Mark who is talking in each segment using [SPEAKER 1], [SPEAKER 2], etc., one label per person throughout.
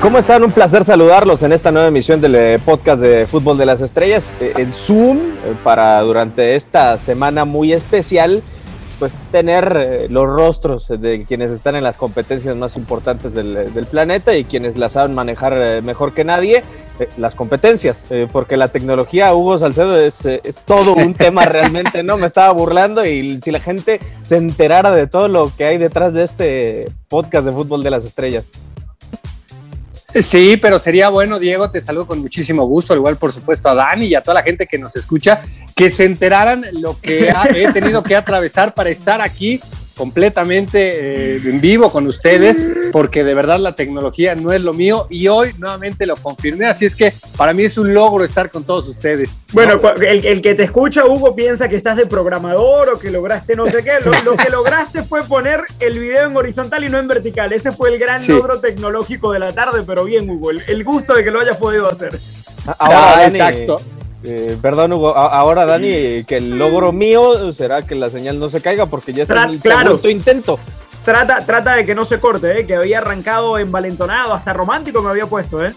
[SPEAKER 1] ¿Cómo están? Un placer saludarlos en esta nueva emisión del eh, podcast de Fútbol de las Estrellas. Eh, En Zoom, eh, para durante esta semana muy especial, pues tener los rostros de quienes están en las competencias más importantes del, del planeta y quienes las saben manejar mejor que nadie, eh, las competencias, eh, porque la tecnología, Hugo Salcedo, es, es todo un tema realmente, ¿no? Me estaba burlando y si la gente se enterara de todo lo que hay detrás de este podcast de Fútbol de las Estrellas.
[SPEAKER 2] Sí, pero sería bueno, Diego, te saludo con muchísimo gusto, al igual por supuesto a Dani y a toda la gente que nos escucha, que se enteraran lo que he tenido que atravesar para estar aquí completamente eh, en vivo con ustedes, porque de verdad la tecnología no es lo mío y hoy nuevamente lo confirmé, así es que para mí es un logro estar con todos ustedes.
[SPEAKER 3] Bueno, el, el que te escucha, Hugo, piensa que estás de programador o que lograste no sé qué. Lo, lo que lograste fue poner el video en horizontal y no en vertical. Ese fue el gran
[SPEAKER 2] Sí.
[SPEAKER 3] logro tecnológico de la tarde, pero bien, Hugo. El, el gusto de que lo hayas podido hacer.
[SPEAKER 1] Ahora,
[SPEAKER 2] Ah, exacto.
[SPEAKER 1] eh, perdón, Hugo. Ahora, Dani, que el logro mío será que la señal no se caiga porque ya está en el
[SPEAKER 3] claro.
[SPEAKER 1] segundo intento.
[SPEAKER 3] Trata, trata de que no se corte, ¿eh? que había arrancado envalentonado, hasta romántico me había puesto. ¿eh?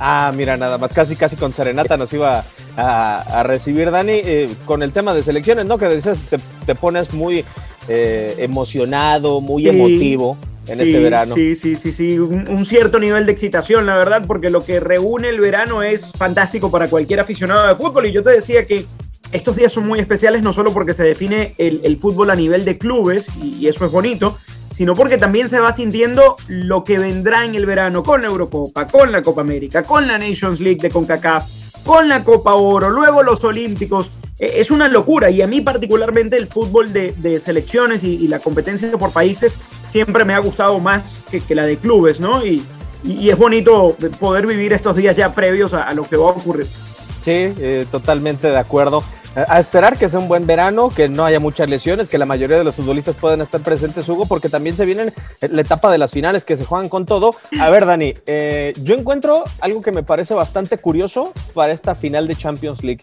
[SPEAKER 1] Ah, mira, nada más, casi, casi con serenata nos iba a, a recibir Dani eh, con el tema de selecciones, ¿no? Que dices, te, te pones muy eh, emocionado, muy
[SPEAKER 3] Sí.
[SPEAKER 1] emotivo en
[SPEAKER 3] Sí,
[SPEAKER 1] este verano.
[SPEAKER 3] Sí, sí, sí, sí. Un, un cierto nivel de excitación, la verdad, porque lo que reúne el verano es fantástico para cualquier aficionado de fútbol. Y yo te decía que estos días son muy especiales, no solo porque se define el, el fútbol a nivel de clubes, y, y eso es bonito, sino porque también se va sintiendo lo que vendrá en el verano con la Eurocopa, con la Copa América, con la Nations League de CONCACAF, con la Copa Oro, luego los Olímpicos. Eh, Es una locura y a mí particularmente el fútbol de, de selecciones y, y la competencia por países siempre me ha gustado más que, la de clubes, ¿no? Y, es bonito poder vivir estos días ya previos a, a lo que va a ocurrir.
[SPEAKER 1] Sí, eh, totalmente de acuerdo. A esperar que sea un buen verano, que no haya muchas lesiones, que la mayoría de los futbolistas puedan estar presentes, Hugo, porque también se viene la etapa de las finales que se juegan con todo. A ver, Dani, eh, yo encuentro algo que me parece bastante curioso para esta final de Champions League.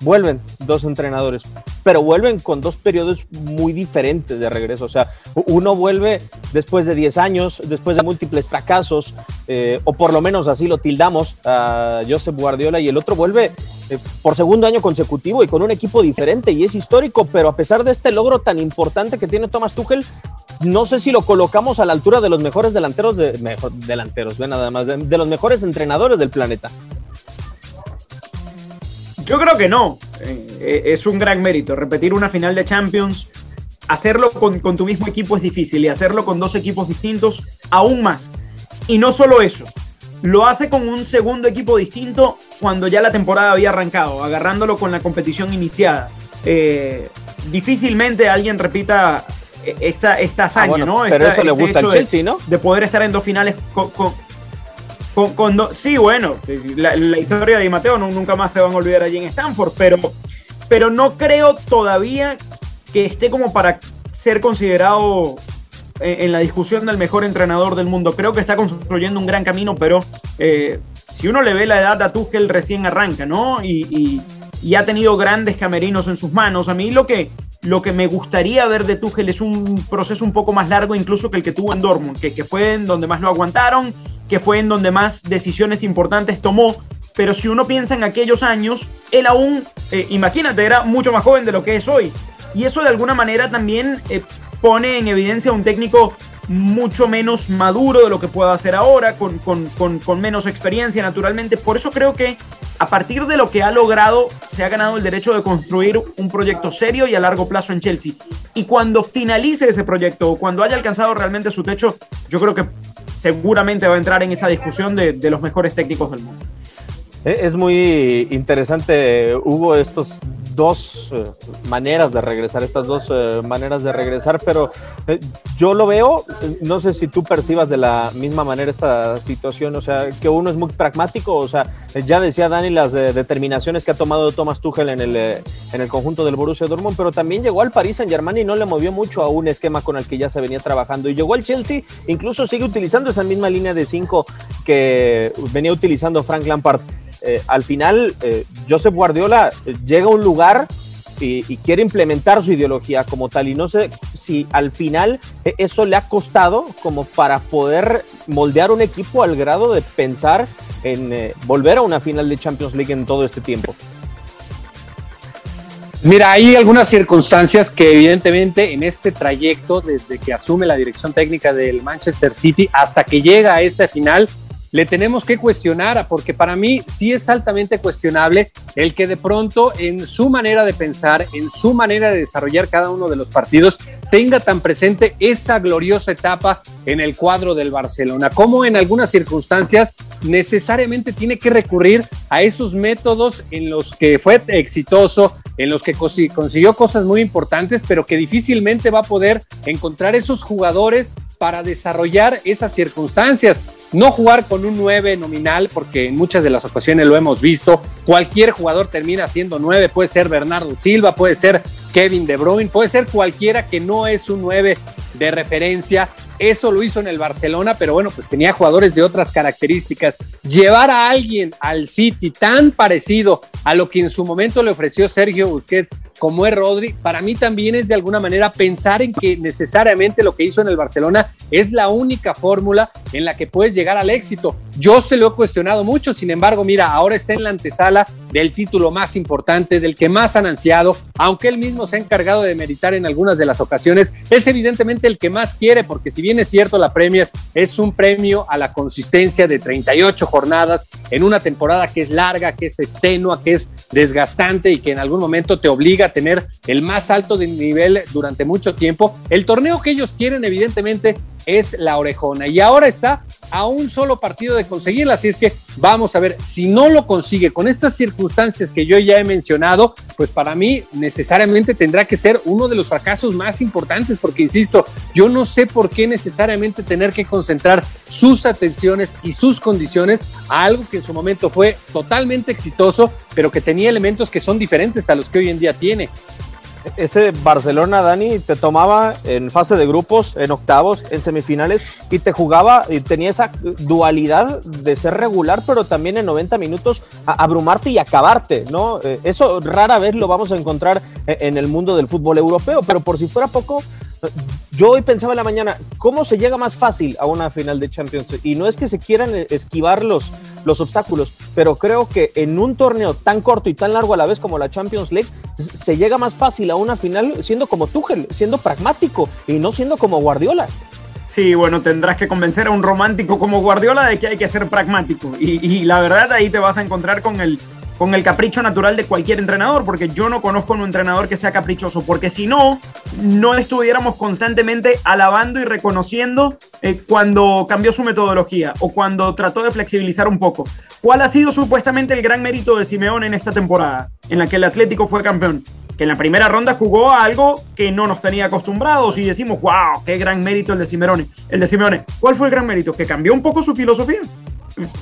[SPEAKER 1] Vuelven dos entrenadores, pero vuelven con dos periodos muy diferentes de regreso. O sea, uno vuelve después de 10 años, después de múltiples fracasos, eh, o por lo menos así lo tildamos a Josep Guardiola, y el otro vuelve eh, por segundo año consecutivo y con un equipo diferente y es histórico, pero a pesar de este logro tan importante que tiene Thomas Tuchel, no sé si lo colocamos a la altura de los mejores delanteros, de, delanteros, ve nada más, de, los mejores entrenadores del planeta.
[SPEAKER 3] Yo creo que no. Eh, eh, es un gran mérito. Repetir una final de Champions, hacerlo con tu mismo equipo es difícil y hacerlo con dos equipos distintos aún más. Y no solo eso, lo hace con un segundo equipo distinto cuando ya la temporada había arrancado, agarrándolo con la competición iniciada. Eh, difícilmente alguien repita eh, esta, esta hazaña,
[SPEAKER 1] Ah, bueno,
[SPEAKER 3] ¿no?
[SPEAKER 1] pero
[SPEAKER 3] Esta-
[SPEAKER 1] eso le
[SPEAKER 3] este
[SPEAKER 1] gusta al
[SPEAKER 3] hecho de-
[SPEAKER 1] Chelsea, ¿no?
[SPEAKER 3] de poder estar en dos finales con, con- con- con do- sí, bueno, la, la historia de Di Mateo no- nunca más se van a olvidar allí en Stanford, pero, pero no creo todavía que esté como para ser considerado en, en la discusión del mejor entrenador del mundo. Creo que está construyendo un gran camino, pero eh, si uno le ve la edad a Tuchel recién arranca, ¿no? Y, y- y ha tenido grandes camerinos en sus manos. A mí lo que, lo que me gustaría ver de Tuchel es un proceso un poco más largo incluso que el que tuvo en Dortmund, que, que fue en donde más lo aguantaron, que fue en donde más decisiones importantes tomó. Pero si uno piensa en aquellos años, él aún, eh, imagínate, era mucho más joven de lo que es hoy. Y eso de alguna manera también eh, pone en evidencia un técnico mucho menos maduro de lo que pueda hacer ahora, con, con- con- con menos experiencia naturalmente. Por eso creo que a partir de lo que ha logrado, se ha ganado el derecho de construir un proyecto serio y a largo plazo en Chelsea. Y cuando finalice ese proyecto, o cuando haya alcanzado realmente su techo, yo creo que seguramente va a entrar en esa discusión de, de los mejores técnicos del mundo.
[SPEAKER 1] Eh, Es muy interesante, Hugo, estos dos eh, maneras de regresar, estas dos eh, maneras de regresar, pero eh, yo lo veo, no sé si tú percibas de la misma manera esta situación, o sea, que uno es muy pragmático, o sea, ya decía Dani las determinaciones que ha tomado Thomas Tuchel en el, en el conjunto del Borussia Dortmund, pero también llegó al Paris Saint Germain y no le movió mucho a un esquema con el que ya se venía trabajando, y llegó al Chelsea, incluso sigue utilizando esa misma línea de cinco que venía utilizando Frank Lampard. Eh, al final, eh, Josep Guardiola eh, llega a un lugar y, quiere implementar su ideología como tal. Y no sé si al final eso le ha costado como para poder moldear un equipo al grado de pensar en volver a una final de Champions League en todo este tiempo.
[SPEAKER 2] Mira, hay algunas circunstancias que evidentemente en este trayecto, desde que asume la dirección técnica del Manchester City hasta que llega a esta final, le tenemos que cuestionar, porque para mí sí es altamente cuestionable el que de pronto en su manera de pensar, en su manera de desarrollar cada uno de los partidos, tenga tan presente esa gloriosa etapa en el cuadro del Barcelona, como en algunas circunstancias necesariamente tiene que recurrir a esos métodos en los que fue exitoso, en los que consiguió cosas muy importantes, pero que difícilmente va a poder encontrar esos jugadores para desarrollar esas circunstancias. No jugar con un 9 nominal, porque en muchas de las ocasiones lo hemos visto. Cualquier jugador termina siendo 9, puede ser Bernardo Silva, puede ser Kevin De Bruyne, puede ser cualquiera que no es un 9 de referencia. Eso lo hizo en el Barcelona, pero bueno, pues tenía jugadores de otras características. Llevar a alguien al City tan parecido a lo que en su momento le ofreció Sergio Busquets como es Rodri, para mí también es de alguna manera pensar en que necesariamente lo que hizo en el Barcelona es la única fórmula en la que puedes llegar al éxito. Yo se lo he cuestionado mucho, sin embargo, mira, ahora está en la antesala del título más importante, del que más han ansiado, aunque él mismo se ha encargado de meditar en algunas de las ocasiones, es evidentemente el que más quiere, porque si bien es cierto, la Premier es un premio a la consistencia de 38 jornadas en una temporada que es larga, que es extenua, que es desgastante y que en algún momento te obliga tener el más alto de nivel durante mucho tiempo. El torneo que ellos quieren, evidentemente, es la orejona. Y ahora está a un solo partido de conseguirla. Así es que vamos a ver, si no lo consigue con estas circunstancias que yo ya he mencionado, pues para mí necesariamente tendrá que ser uno de los fracasos más importantes, porque insisto, yo no sé por qué necesariamente tener que concentrar sus atenciones y sus condiciones a algo que en su momento fue totalmente exitoso, pero que tenía elementos que son diferentes a los que hoy en día tiene
[SPEAKER 1] ese Barcelona, Dani, te tomaba en fase de grupos, en octavos, en semifinales y te jugaba y tenía esa dualidad de ser regular, pero también en 90 minutos abrumarte y acabarte, ¿no? Eh, eso rara vez lo vamos a encontrar e, en el mundo del fútbol europeo, pero por si fuera poco, yo hoy pensaba en la mañana, ¿cómo se llega más fácil a una final de Champions? Y no es que se quieran esquivar los, los obstáculos, pero creo que en un torneo tan corto y tan largo a la vez como la Champions League, se llega más fácil a una final siendo como Tuchel, siendo pragmático y no siendo como Guardiola.
[SPEAKER 3] Sí, bueno, tendrás que convencer a un romántico como Guardiola de que hay que ser pragmático. Y la verdad ahí te vas a encontrar con el con el capricho natural de cualquier entrenador, porque yo no conozco un entrenador que sea caprichoso, porque si no, no estuviéramos constantemente alabando y reconociendo eh, cuando cambió su metodología o cuando trató de flexibilizar un poco. ¿Cuál ha sido supuestamente el gran mérito de Simeone en esta temporada, en la que el Atlético fue campeón? Que en la primera ronda jugó a algo que no nos tenía acostumbrados y decimos, wow, qué gran mérito el de Simeone. El de Simeone. ¿Cuál fue el gran mérito? Que cambió un poco su filosofía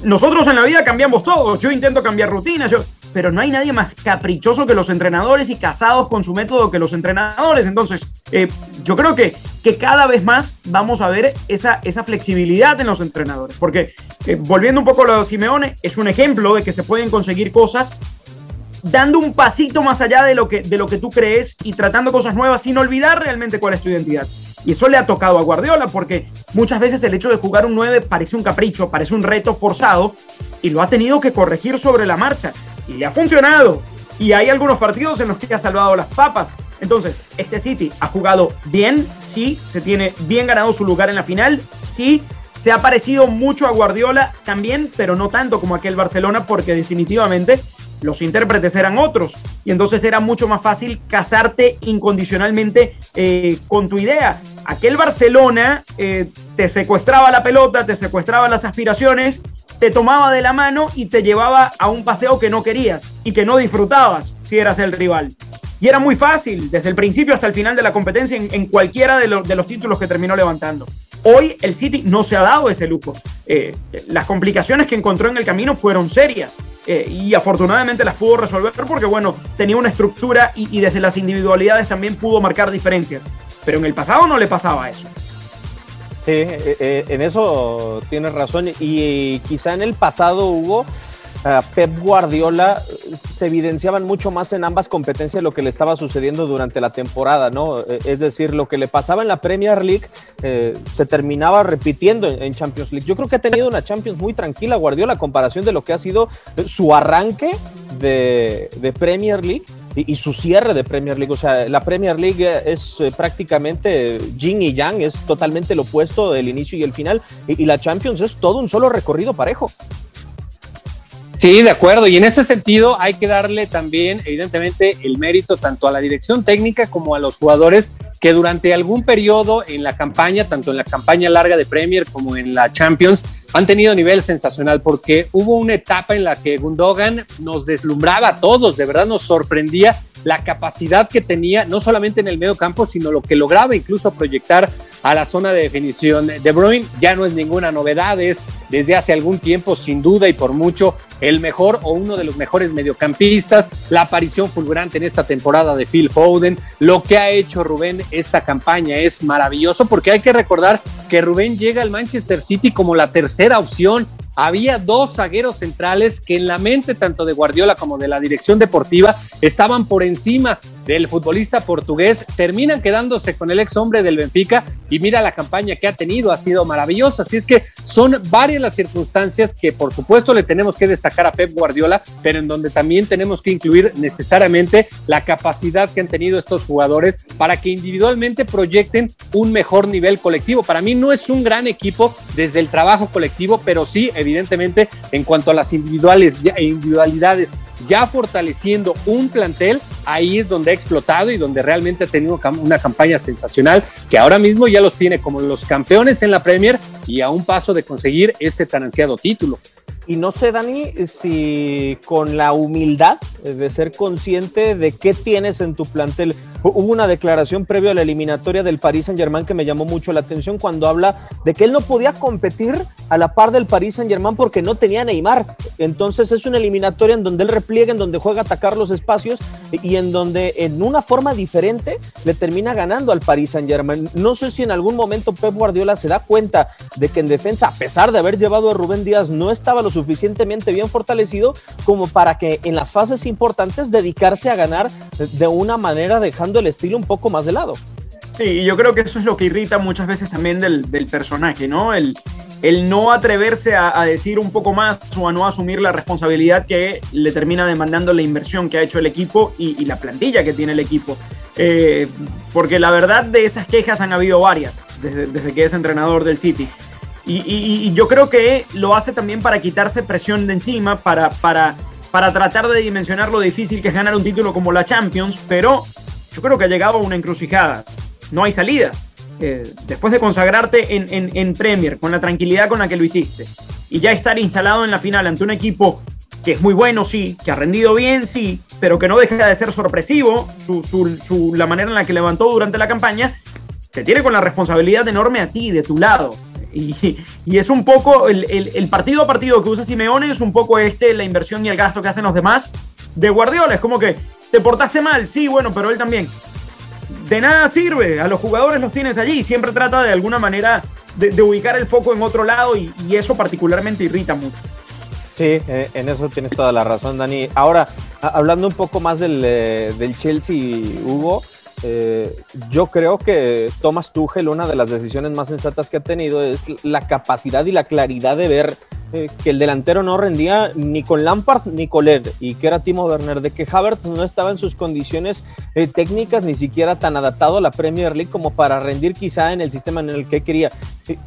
[SPEAKER 3] nosotros en la vida cambiamos todo. Yo intento cambiar rutinas, yo, pero no hay nadie más caprichoso que los entrenadores y casados con su método que los entrenadores. Entonces, eh, yo creo que, que cada vez más vamos a ver esa, esa flexibilidad en los entrenadores. Porque, eh, volviendo un poco a lo de Simeone, es un ejemplo de que se pueden conseguir cosas dando un pasito más allá de lo que, de lo que tú crees y tratando cosas nuevas sin olvidar realmente cuál es tu identidad. Y eso le ha tocado a Guardiola porque muchas veces el hecho de jugar un 9 parece un capricho, parece un reto forzado y lo ha tenido que corregir sobre la marcha. Y le ha funcionado. Y hay algunos partidos en los que ha salvado las papas. Entonces, este City ha jugado bien, sí, se tiene bien ganado su lugar en la final, sí, se ha parecido mucho a Guardiola también, pero no tanto como aquel Barcelona porque definitivamente los intérpretes eran otros y entonces era mucho más fácil casarte incondicionalmente eh, con tu idea. aquel Barcelona eh, te secuestraba la pelota, te secuestraba las aspiraciones, te tomaba de la mano y te llevaba a un paseo que no querías y que no disfrutabas si eras el rival. Y era muy fácil, desde el principio hasta el final de la competencia, en, cualquiera de, los títulos que terminó levantando. Hoy el City no se ha dado ese lujo. Eh, las complicaciones que encontró en el camino fueron serias. Eh, y afortunadamente las pudo resolver porque, bueno, tenía una estructura y, desde las individualidades también pudo marcar diferencias. Pero en el pasado no le pasaba eso.
[SPEAKER 1] Sí, eh, en eso tienes razón. Y quizá en el pasado, Hugo, Pep Guardiola se evidenciaban mucho más en ambas competencias lo que le estaba sucediendo durante la temporada, ¿no? Eh, es decir, lo que le pasaba en la Premier League eh, se terminaba repitiendo en, Champions League. Yo creo que ha tenido una Champions muy tranquila Guardiola a comparación de lo que ha sido su arranque de, Premier League y, su cierre de Premier League. O sea, la Premier League es eh, prácticamente yin y yang, es totalmente lo opuesto del inicio y el final. y la Champions es todo un solo recorrido parejo.
[SPEAKER 2] Sí, de acuerdo. Y en ese sentido hay que darle también, evidentemente, el mérito tanto a la dirección técnica como a los jugadores que durante algún periodo en la campaña, tanto en la campaña larga de Premier como en la Champions, han tenido nivel sensacional porque hubo una etapa en la que Gundogan nos deslumbraba a todos, de verdad nos sorprendía la capacidad que tenía, no solamente en el medio campo, sino lo que lograba incluso proyectar a la zona de definición. De Bruyne ya no es ninguna novedad, es desde hace algún tiempo, sin duda y por mucho, el mejor o uno de los mejores mediocampistas. La aparición fulgurante en esta temporada de Phil Foden, lo que ha hecho Rubén esta campaña es maravilloso porque hay que recordar que Rubén llega al Manchester City como la tercera opción había dos zagueros centrales que en la mente tanto de Guardiola como de la dirección deportiva estaban por encima del futbolista portugués, terminan quedándose con el ex hombre del Benfica y mira la campaña que ha tenido, ha sido maravillosa. Así es que son varias las circunstancias que por supuesto le tenemos que destacar a Pep Guardiola, pero en donde también tenemos que incluir necesariamente la capacidad que han tenido estos jugadores para que individualmente proyecten un mejor nivel colectivo. Para mí no es un gran equipo desde el trabajo colectivo, pero sí, evidentemente, en cuanto a las individuales, individualidades ya fortaleciendo un plantel, ahí es donde ha explotado y donde realmente ha tenido una campaña sensacional, que ahora mismo ya los tiene como los campeones en la Premier y a un paso de conseguir ese tan ansiado título.
[SPEAKER 1] Y no sé, Dani, si con la humildad de ser consciente de qué tienes en tu plantel. Hubo una declaración previo a la eliminatoria del Paris Saint Germain que me llamó mucho la atención cuando habla de que él no podía competir a la par del Paris Saint Germain porque no tenía Neymar. Entonces es una eliminatoria en donde él repliega, en donde juega atacar los espacios y en donde en una forma diferente le termina ganando al Paris Saint Germain. No sé si en algún momento Pep Guardiola se da cuenta de que en defensa, a pesar de haber llevado a Rubén Díaz, no estaba lo suficientemente bien fortalecido como para que en las fases importantes dedicarse a ganar de una manera dejando el estilo un poco más de lado.
[SPEAKER 3] Sí, y yo creo que eso es lo que irrita muchas veces también del, personaje, ¿no? El, el no atreverse a, decir un poco más o a no asumir la responsabilidad que le termina demandando la inversión que ha hecho el equipo y, la plantilla que tiene el equipo. Eh, porque la verdad de esas quejas han habido varias desde, desde que es entrenador del City. Y, y, yo creo que lo hace también para quitarse presión de encima, para, para para tratar de dimensionar lo difícil que es ganar un título como la Champions, pero yo creo que ha llegado a una encrucijada. No hay salida. Eh, después de consagrarte en, Premier, con la tranquilidad con la que lo hiciste, y ya estar instalado en la final ante un equipo que es muy bueno, sí, que ha rendido bien, sí, pero que no deja de ser sorpresivo su, la manera en la que levantó durante la campaña, te tiene con la responsabilidad enorme a ti, de tu lado. Y, es un poco el, partido a partido que usa Simeone, es un poco este, la inversión y el gasto que hacen los demás de Guardiola. Es como que te portaste mal, sí, bueno, pero él también. De nada sirve, a los jugadores los tienes allí, siempre trata de alguna manera de, ubicar el foco en otro lado y, eso particularmente irrita mucho.
[SPEAKER 1] Sí, eh, en eso tienes toda la razón, Dani. Ahora, hablando un poco más del, eh, del Chelsea, Hugo, eh, yo creo que Thomas Tuchel, una de las decisiones más sensatas que ha tenido es la capacidad y la claridad de ver eh, que el delantero no rendía ni con Lampard ni con Led y que era Timo Werner, de que Havertz no estaba en sus condiciones eh, técnicas ni siquiera tan adaptado a la Premier League como para rendir quizá en el sistema en el que quería.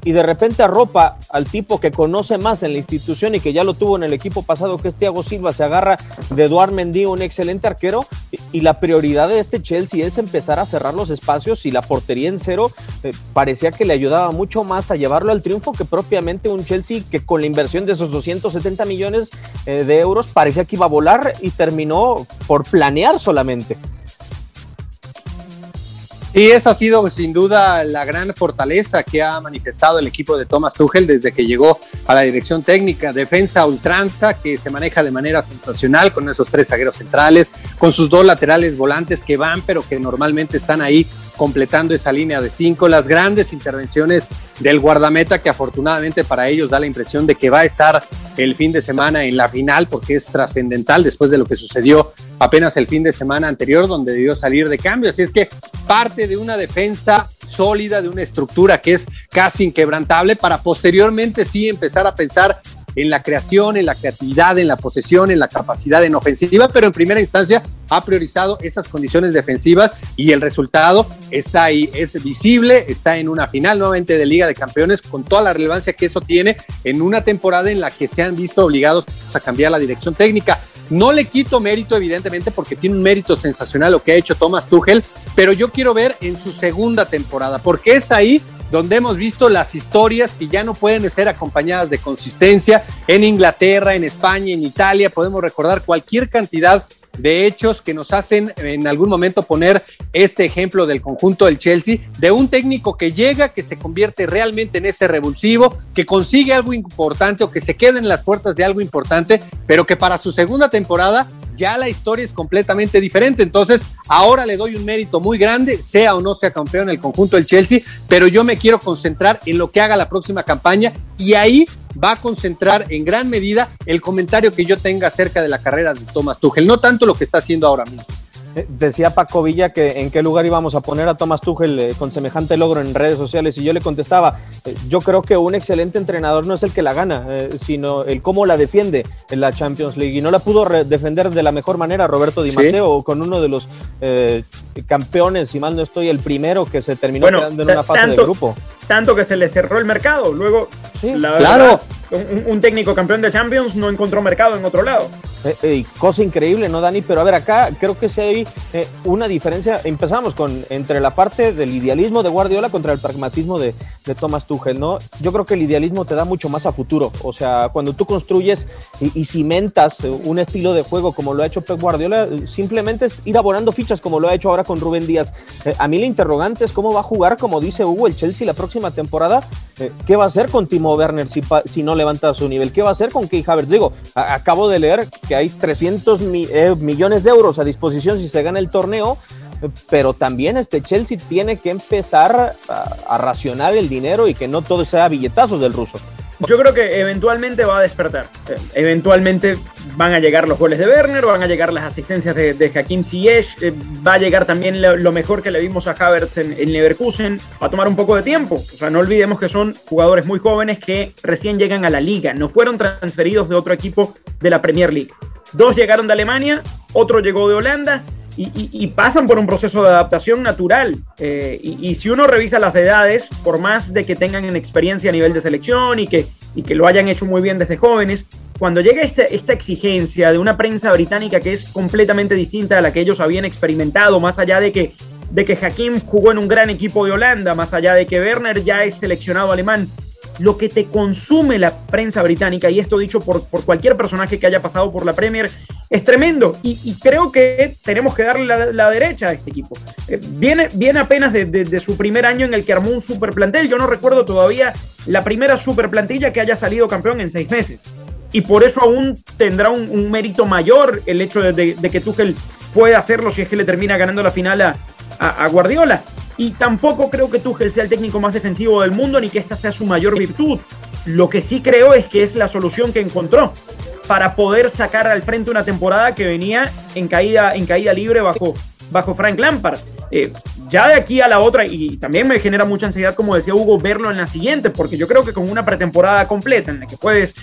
[SPEAKER 1] Y, de repente arropa al tipo que conoce más en la institución y que ya lo tuvo en el equipo pasado, que es Thiago Silva, se agarra de Eduard Mendy, un excelente arquero, y, la prioridad de este Chelsea es empezar a cerrar los espacios y la portería en cero eh, parecía que le ayudaba mucho más a llevarlo al triunfo que propiamente un Chelsea que con la inversión de esos 270 millones eh, de euros parecía que iba a volar y terminó por planear solamente.
[SPEAKER 2] Y esa ha sido sin duda la gran fortaleza que ha manifestado el equipo de Thomas Tuchel desde que llegó a la dirección técnica. Defensa ultranza que se maneja de manera sensacional con esos tres zagueros centrales, con sus dos laterales volantes que van, pero que normalmente están ahí completando esa línea de cinco, las grandes intervenciones del guardameta que afortunadamente para ellos da la impresión de que va a estar el fin de semana en la final porque es trascendental después de lo que sucedió apenas el fin de semana anterior donde debió salir de cambio. Así es que parte de una defensa sólida, de una estructura que es casi inquebrantable para posteriormente sí empezar a pensar en la creación, en la creatividad, en la posesión, en la capacidad en ofensiva, pero en primera instancia ha priorizado esas condiciones defensivas y el resultado está ahí, es visible, está en una final nuevamente de Liga de Campeones con toda la relevancia que eso tiene en una temporada en la que se han visto obligados a cambiar la dirección técnica. No le quito mérito, evidentemente, porque tiene un mérito sensacional lo que ha hecho Thomas Tuchel, pero yo quiero ver en su segunda temporada, porque es ahí donde hemos visto las historias que ya no pueden ser acompañadas de consistencia en Inglaterra, en España, en Italia. Podemos recordar cualquier cantidad de hechos que nos hacen en algún momento poner este ejemplo del conjunto del Chelsea, de un técnico que llega, que se convierte realmente en ese revulsivo, que consigue algo importante o que se queda en las puertas de algo importante, pero que para su segunda temporada ya la historia es completamente diferente. Entonces, ahora le doy un mérito muy grande, sea o no sea campeón el conjunto del Chelsea, pero yo me quiero concentrar en lo que haga la próxima campaña y ahí va a concentrar en gran medida el comentario que yo tenga acerca de la carrera de Thomas Tuchel, no tanto lo que está haciendo ahora mismo.
[SPEAKER 1] Eh, decía Paco Villa que en qué lugar íbamos a poner a Thomas Tuchel eh, con semejante logro en redes sociales y yo le contestaba, eh, yo creo que un excelente entrenador no es el que la gana, sino el cómo la defiende en la Champions League y no la pudo defender de la mejor manera Roberto Di Matteo con uno de los campeones, si mal no estoy, el primero que se terminó quedando en una fase de grupo.
[SPEAKER 3] Tanto que se le cerró el mercado, luego
[SPEAKER 2] claro.
[SPEAKER 3] un, técnico campeón de Champions no encontró mercado en otro lado.
[SPEAKER 1] Cosa increíble, ¿no, Dani? Pero a ver, acá creo que sí hay eh, una diferencia. Empezamos con entre la parte del idealismo de Guardiola contra el pragmatismo de, de Thomas Tuchel, ¿no? Yo creo que el idealismo te da mucho más a futuro. O sea, cuando tú construyes y, cimentas un estilo de juego como lo ha hecho Pep Guardiola, simplemente es ir abonando fichas como lo ha hecho ahora con Rubén Díaz. Eh, a mí la interrogante es cómo va a jugar, como dice Hugo, el Chelsea la próxima temporada. Eh, ¿Qué va a hacer con Timo Werner si, si no levanta su nivel? ¿Qué va a hacer con Key Havertz? Digo, acabo de leer que hay 300 millones de euros a disposición si se gana el torneo, pero también este Chelsea tiene que empezar a, racionar el dinero y que no todo sea billetazos del ruso.
[SPEAKER 3] Yo creo que eventualmente va a despertar. Eventualmente van a llegar los goles de Werner, van a llegar las asistencias de, de Hakim Ziyech, eh, va a llegar también lo, mejor que le vimos a Havertz en, en, Leverkusen. Va a tomar un poco de tiempo. O sea, no olvidemos que son jugadores muy jóvenes que recién llegan a la liga, no fueron transferidos de otro equipo de la Premier League. Dos llegaron de Alemania, otro llegó de Holanda y, pasan por un proceso de adaptación natural. Eh, y, si uno revisa las edades, por más de que tengan experiencia a nivel de selección y que, y que lo hayan hecho muy bien desde jóvenes, cuando llega este, esta exigencia de una prensa británica que es completamente distinta a la que ellos habían experimentado, más allá de que, de que Hakim jugó en un gran equipo de Holanda, más allá de que Werner ya es seleccionado alemán, lo que te consume la prensa británica, y esto dicho por, por cualquier personaje que haya pasado por la Premier, es tremendo. Y, creo que tenemos que darle la, derecha a este equipo. Eh, viene, viene apenas de, su primer año en el que armó un super plantel. Yo no recuerdo todavía la primera super plantilla que haya salido campeón en seis meses. Y por eso aún tendrá un, mérito mayor el hecho de, que Tuchel pueda hacerlo si es que le termina ganando la final a, a Guardiola. Y tampoco creo que Tuchel sea el técnico más defensivo del mundo ni que esta sea su mayor virtud. Lo que sí creo es que es la solución que encontró para poder sacar al frente una temporada que venía en caída, en caída libre bajo, bajo Frank Lampard. Eh, ya de aquí a la otra, y también me genera mucha ansiedad, como decía Hugo, verlo en la siguiente, porque yo creo que con una pretemporada completa en la que puedes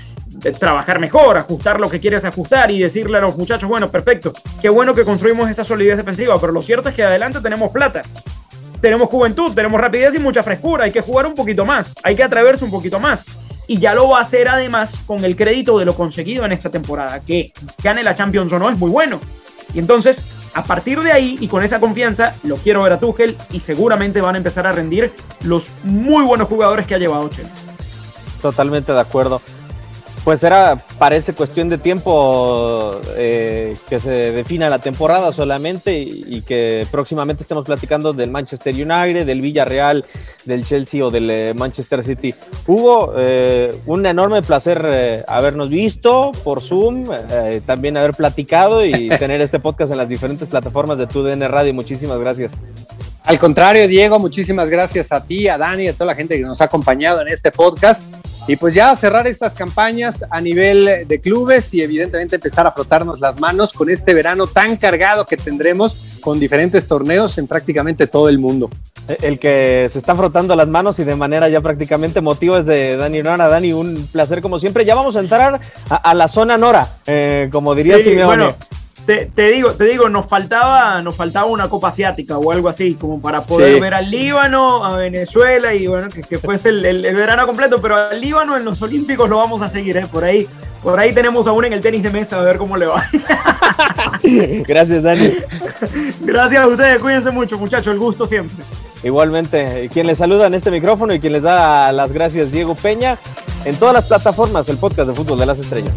[SPEAKER 3] trabajar mejor, ajustar lo que quieres ajustar y decirle a los muchachos, bueno, perfecto, qué bueno que construimos esta solidez defensiva, pero lo cierto es que adelante tenemos plata, tenemos juventud, tenemos rapidez y mucha frescura, hay que jugar un poquito más, hay que atreverse un poquito más. Y ya lo va a hacer además con el crédito de lo conseguido en esta temporada, que gane la Champions o no es muy bueno. Y entonces, a partir de ahí y con esa confianza, lo quiero ver a Tuchel y seguramente van a empezar a rendir los muy buenos jugadores que ha llevado Chelsea.
[SPEAKER 1] Totalmente de acuerdo pues era, parece cuestión de tiempo eh, que se defina la temporada solamente y, que próximamente estemos platicando del Manchester United, del Villarreal, del Chelsea o del eh, Manchester City. Hugo, eh, un enorme placer habernos visto por Zoom, también haber platicado y tener este podcast en las diferentes plataformas de TUDN Radio. Muchísimas gracias.
[SPEAKER 2] Al contrario, Diego, muchísimas gracias a ti, a Dani, a toda la gente que nos ha acompañado en este podcast. Y pues ya cerrar estas campañas a nivel de clubes y evidentemente empezar a frotarnos las manos con este verano tan cargado que tendremos con diferentes torneos en prácticamente todo el mundo.
[SPEAKER 1] El que se está frotando las manos y de manera ya prácticamente motivo es de Dani Nora. Dani, un placer como siempre. Ya vamos a entrar a, la zona Nora, eh, como diría sí, Simeone.
[SPEAKER 3] Te, digo, te digo, nos faltaba, nos faltaba una copa asiática o algo así, como para poder ver al Líbano, a Venezuela y bueno, que, fuese el, verano completo, pero al Líbano en los Olímpicos lo vamos a seguir, ¿eh? por ahí, por ahí tenemos aún en el tenis de mesa a ver cómo le va.
[SPEAKER 1] Gracias, Dani.
[SPEAKER 3] Gracias a ustedes, cuídense mucho, muchachos, el gusto siempre.
[SPEAKER 1] Igualmente, quien les saluda en este micrófono y quien les da las gracias, Diego Peña, en todas las plataformas, el podcast de Fútbol de las Estrellas.